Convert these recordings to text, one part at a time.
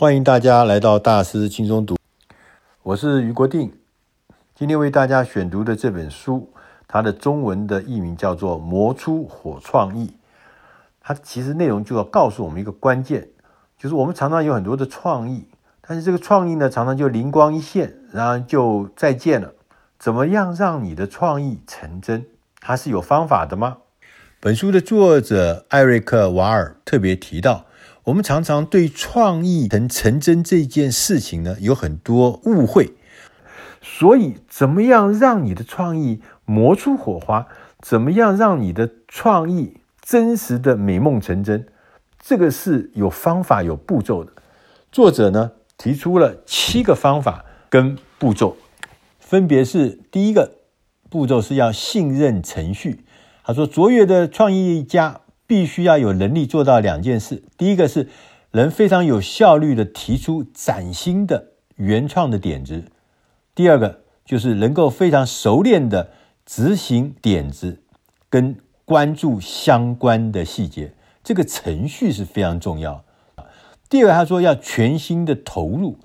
欢迎大家来到大师轻松读，我是余国定。今天为大家选读的这本书，它的中文的译名叫做《磨出火创意》。它其实内容就要告诉我们一个关键，就是我们常常有很多的创意，但是这个创意呢，常常就灵光一现，然后就再见了。怎么样让你的创意成真？它是有方法的吗？本书的作者艾瑞克·瓦尔特别提到，我们常常对创意成成真这件事情呢，有很多误会。所以，怎么样让你的创意磨出火花？怎么样让你的创意真实的美梦成真？这个是有方法、有步骤的。作者呢，提出了七个方法跟步骤，分别是：第一个步骤是要信任程序。他说：“卓越的创意家必须要有能力做到两件事。第一个是能非常有效率地提出崭新的原创的点子；第二个就是能够非常熟练地执行点子，跟关注相关的细节。这个程序是非常重要。第二个，他说要全心的投入。”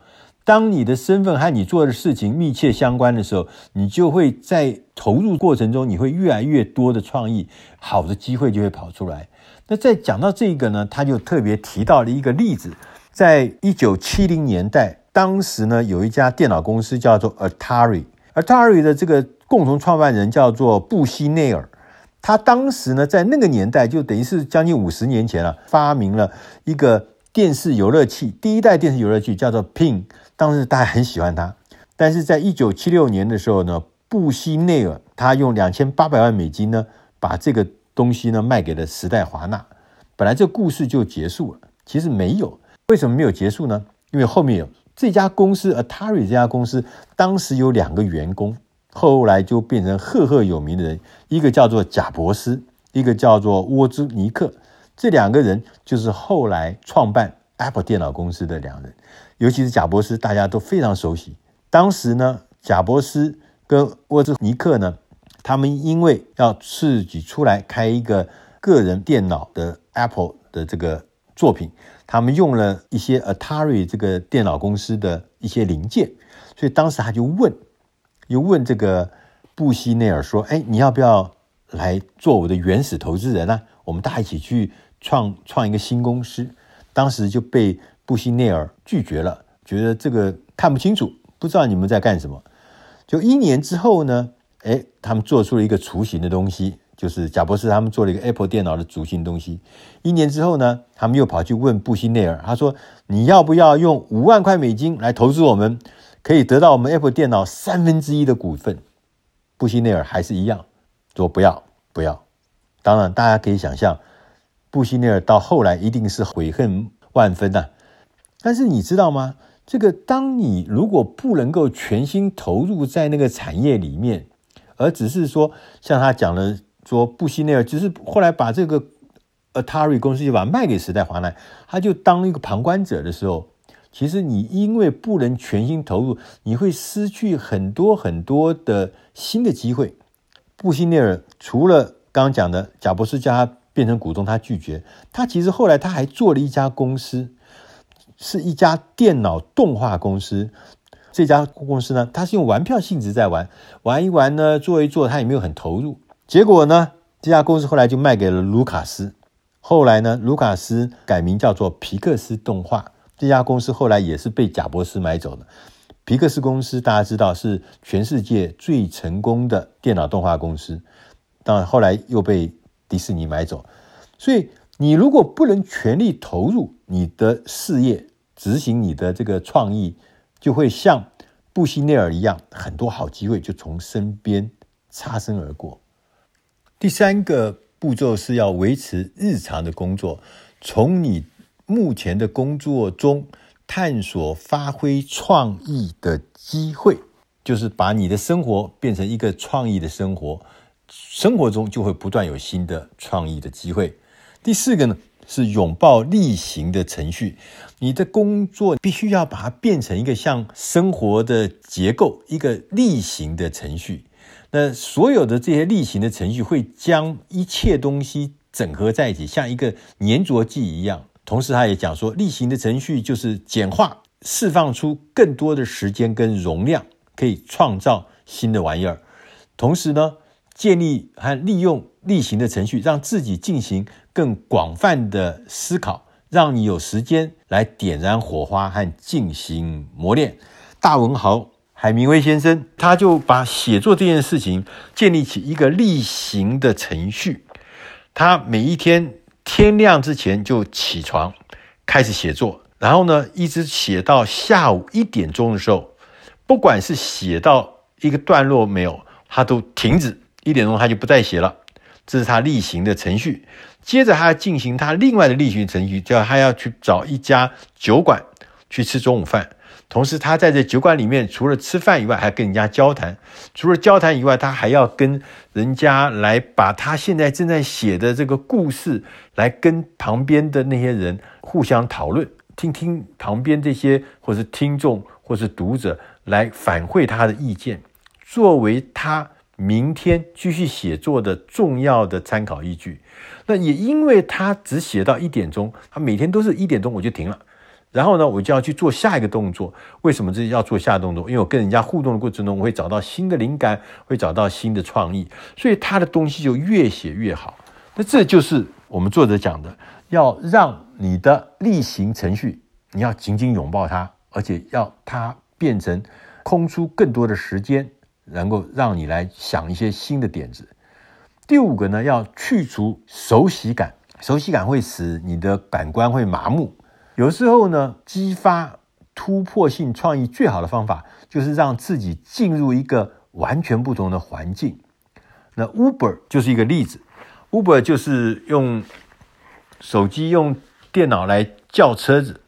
当你的身份和你做的事情密切相关的时候，你就会在投入过程中，你会越来越多的创意，好的机会就会跑出来。那在讲到这个呢，他就特别提到了一个例子，在一九七零年代，当时呢有一家电脑公司叫做 Atari，Atari 的这个共同创办人叫做布希内尔，他当时呢在那个年代就等于是将近五十年前了，发明了一个电视游乐器，第一代电视游乐器叫做 Pin，。当时大家很喜欢他，但是在一九七六年的时候呢，布希内尔他用两千八百万美金呢，把这个东西呢卖给了时代华纳。本来这故事就结束了，其实没有。为什么没有结束呢？因为后面有这家公司 Atari 这家公司，当时有两个员工，后来就变成赫赫有名的人，一个叫做贾伯斯，一个叫做沃兹尼克。这两个人就是后来创办 Apple 电脑公司的两人。尤其是贾伯斯，大家都非常熟悉。当时呢，贾伯斯跟沃兹尼克呢，他们因为要自己出来开一个个人电脑的 Apple 的这个作品，他们用了一些 Atari 这个电脑公司的一些零件，所以当时他就问，又问这个布希内尔说：“哎，你要不要来做我的原始投资人呢？我们大家一起去创创一个新公司。”当时就被。布希内尔拒绝了，觉得这个看不清楚，不知道你们在干什么。就一年之后呢，哎，他们做出了一个雏形的东西，就是贾博士他们做了一个 Apple 电脑的雏形东西。一年之后呢，他们又跑去问布希内尔，他说：“你要不要用五万块美金来投资我们，可以得到我们 Apple 电脑三分之一的股份？”布希内尔还是一样说不要，不要。当然，大家可以想象，布希内尔到后来一定是悔恨万分呐、啊。但是你知道吗？这个，当你如果不能够全心投入在那个产业里面，而只是说像他讲的说布希内尔，只是后来把这个 Atari 公司就把它卖给时代华纳，他就当一个旁观者的时候，其实你因为不能全心投入，你会失去很多很多的新的机会。布希内尔除了刚刚讲的贾博士叫他变成股东，他拒绝，他其实后来他还做了一家公司。是一家电脑动画公司，这家公司呢，它是用玩票性质在玩，玩一玩呢，做一做，它也没有很投入。结果呢，这家公司后来就卖给了卢卡斯。后来呢，卢卡斯改名叫做皮克斯动画。这家公司后来也是被贾伯斯买走的。皮克斯公司大家知道是全世界最成功的电脑动画公司，但后来又被迪士尼买走。所以。你如果不能全力投入你的事业，执行你的这个创意，就会像布希内尔一样，很多好机会就从身边擦身而过。第三个步骤是要维持日常的工作，从你目前的工作中探索发挥创意的机会，就是把你的生活变成一个创意的生活，生活中就会不断有新的创意的机会。第四个呢，是拥抱例行的程序，你的工作必须要把它变成一个像生活的结构，一个例行的程序。那所有的这些例行的程序会将一切东西整合在一起，像一个粘着剂一样，同时他也讲说，例行的程序就是简化，释放出更多的时间跟容量，可以创造新的玩意儿。同时呢，建立和利用例行的程序，让自己进行更广泛的思考，让你有时间来点燃火花和进行磨练。大文豪海明威先生，他就把写作这件事情建立起一个例行的程序。他每一天天亮之前就起床，开始写作，然后呢，一直写到下午一点钟的时候，不管是写到一个段落没有，他都停止。一点钟他就不再写了，这是他例行的程序。接着他要进行他另外的例行程序，叫他要去找一家酒馆去吃中午饭。同时，他在这酒馆里面，除了吃饭以外，还跟人家交谈。除了交谈以外，他还要跟人家来把他现在正在写的这个故事，来跟旁边的那些人互相讨论，听听旁边这些或是听众或是读者来反馈他的意见，作为他明天继续写作的重要的参考依据。那也因为他只写到一点钟，他每天都是一点钟我就停了。然后呢，我就要去做下一个动作。为什么这要做下动作？因为我跟人家互动的过程中，我会找到新的灵感，会找到新的创意，所以他的东西就越写越好。那这就是我们作者讲的，要让你的例行程序，你要紧紧拥抱它，而且要它变成空出更多的时间，能够让你来想一些新的点子。第五个呢，要去除熟悉感，熟悉感会使你的感官会麻木。有时候呢，激发突破性创意最好的方法，就是让自己进入一个完全不同的环境。那 Uber 就是一个例子，Uber 就是用手机、用电脑来叫车子。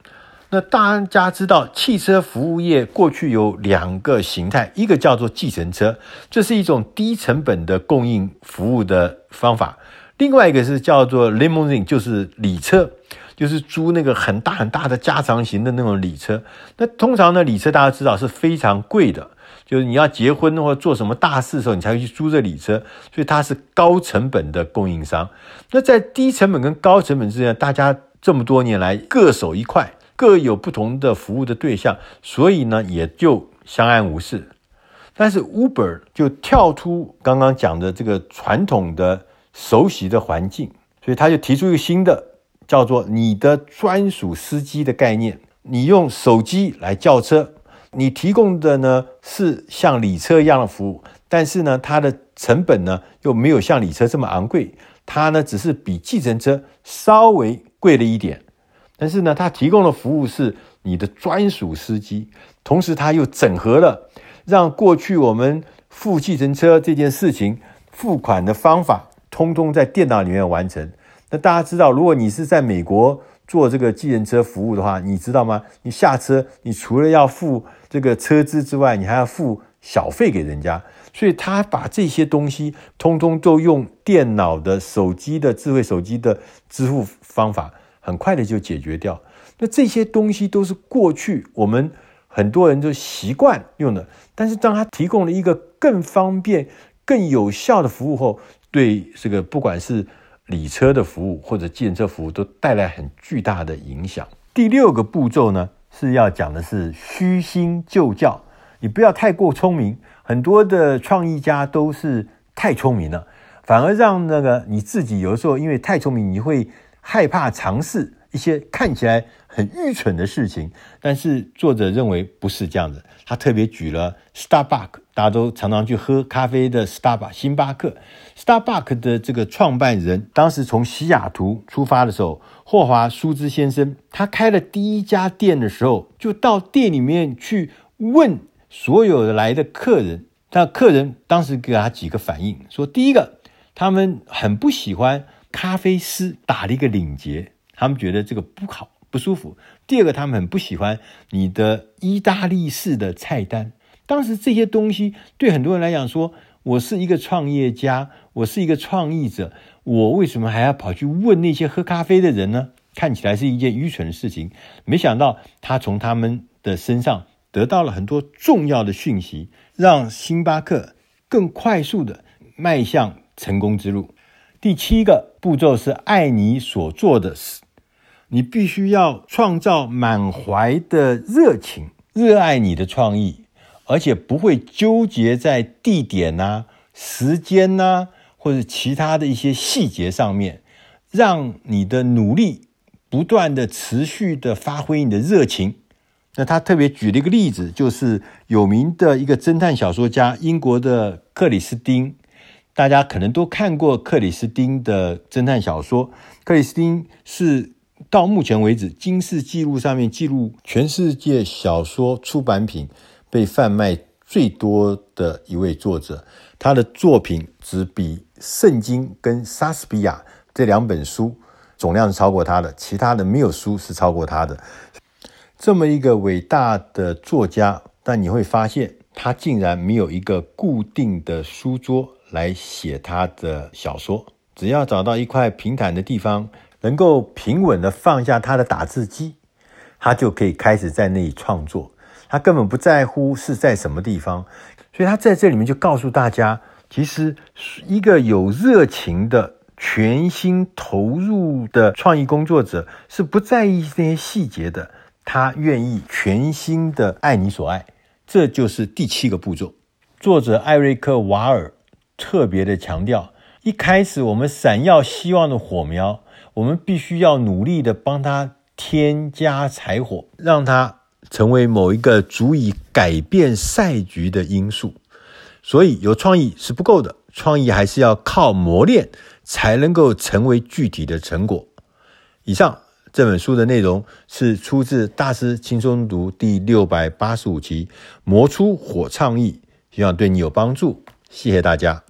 那大家知道，汽车服务业过去有两个形态，一个叫做计程车，这是一种低成本的供应服务的方法；另外一个是叫做 Limousine，就是礼车。就是租那个很大很大的加长型的那种礼车，那通常呢，礼车大家知道是非常贵的，就是你要结婚或者做什么大事的时候，你才会去租这礼车，所以它是高成本的供应商。那在低成本跟高成本之间，大家这么多年来各守一块，各有不同的服务的对象，所以呢也就相安无事。但是 Uber 就跳出刚刚讲的这个传统的熟悉的环境，所以他就提出一个新的。叫做你的专属司机的概念，你用手机来叫车，你提供的呢是像礼车一样的服务，但是呢它的成本呢又没有像礼车这么昂贵，它呢只是比计程车稍微贵了一点，但是呢它提供的服务是你的专属司机，同时它又整合了让过去我们付计程车这件事情付款的方法，通通在电脑里面完成。那大家知道，如果你是在美国做这个计程车服务的话，你知道吗？你下车，你除了要付这个车资之外，你还要付小费给人家。所以他把这些东西通通都用电脑的、手机的、智慧手机的支付方法，很快的就解决掉。那这些东西都是过去我们很多人都习惯用的，但是当他提供了一个更方便、更有效的服务后，对这个不管是理车的服务或者建车服务都带来很巨大的影响。第六个步骤呢，是要讲的是虚心就教。你不要太过聪明，很多的创意家都是太聪明了，反而让那个你自己有的时候因为太聪明，你会害怕尝试一些看起来很愚蠢的事情。但是作者认为不是这样的，他特别举了 Starbucks。大家都常常去喝咖啡的 Starbucks 星巴克，Starbucks 的这个创办人，当时从西雅图出发的时候，霍华舒兹先生，他开了第一家店的时候，就到店里面去问所有的来的客人，那客人当时给他几个反应，说第一个，他们很不喜欢咖啡师打了一个领结，他们觉得这个不好，不舒服；第二个，他们很不喜欢你的意大利式的菜单。当时这些东西对很多人来讲说，我是一个创业家，我是一个创意者，我为什么还要跑去问那些喝咖啡的人呢？看起来是一件愚蠢的事情。没想到他从他们的身上得到了很多重要的讯息，让星巴克更快速地迈向成功之路。第七个步骤是爱你所做的事。你必须要创造满怀的热情，热爱你的创意，而且不会纠结在地点呐、时间呐、或者其他的一些细节上面，让你的努力不断的持续的发挥你的热情。那他特别举了一个例子，就是有名的一个侦探小说家，英国的克里斯汀。大家可能都看过克里斯汀的侦探小说。克里斯汀是到目前为止金氏纪录上面记录全世界小说出版品被贩卖最多的一位作者。他的作品只比《圣经》跟《莎士比亚》这两本书总量是超过他的，其他的没有书是超过他的。这么一个伟大的作家，但你会发现他竟然没有一个固定的书桌。来写他的小说，只要找到一块平坦的地方，能够平稳地放下他的打字机，他就可以开始在那里创作。他根本不在乎是在什么地方，所以他在这里面就告诉大家，其实一个有热情的、全心投入的创意工作者是不在意这些细节的，他愿意全心的爱你所爱。这就是第七个步骤。作者艾瑞克·瓦尔。特别的强调，一开始我们闪耀希望的火苗，我们必须要努力的帮它添加柴火，让它成为某一个足以改变赛局的因素。所以有创意是不够的，创意还是要靠磨练才能够成为具体的成果。以上这本书的内容是出自《大师轻松读》第六百八十五期，磨出火创意，希望对你有帮助。谢谢大家。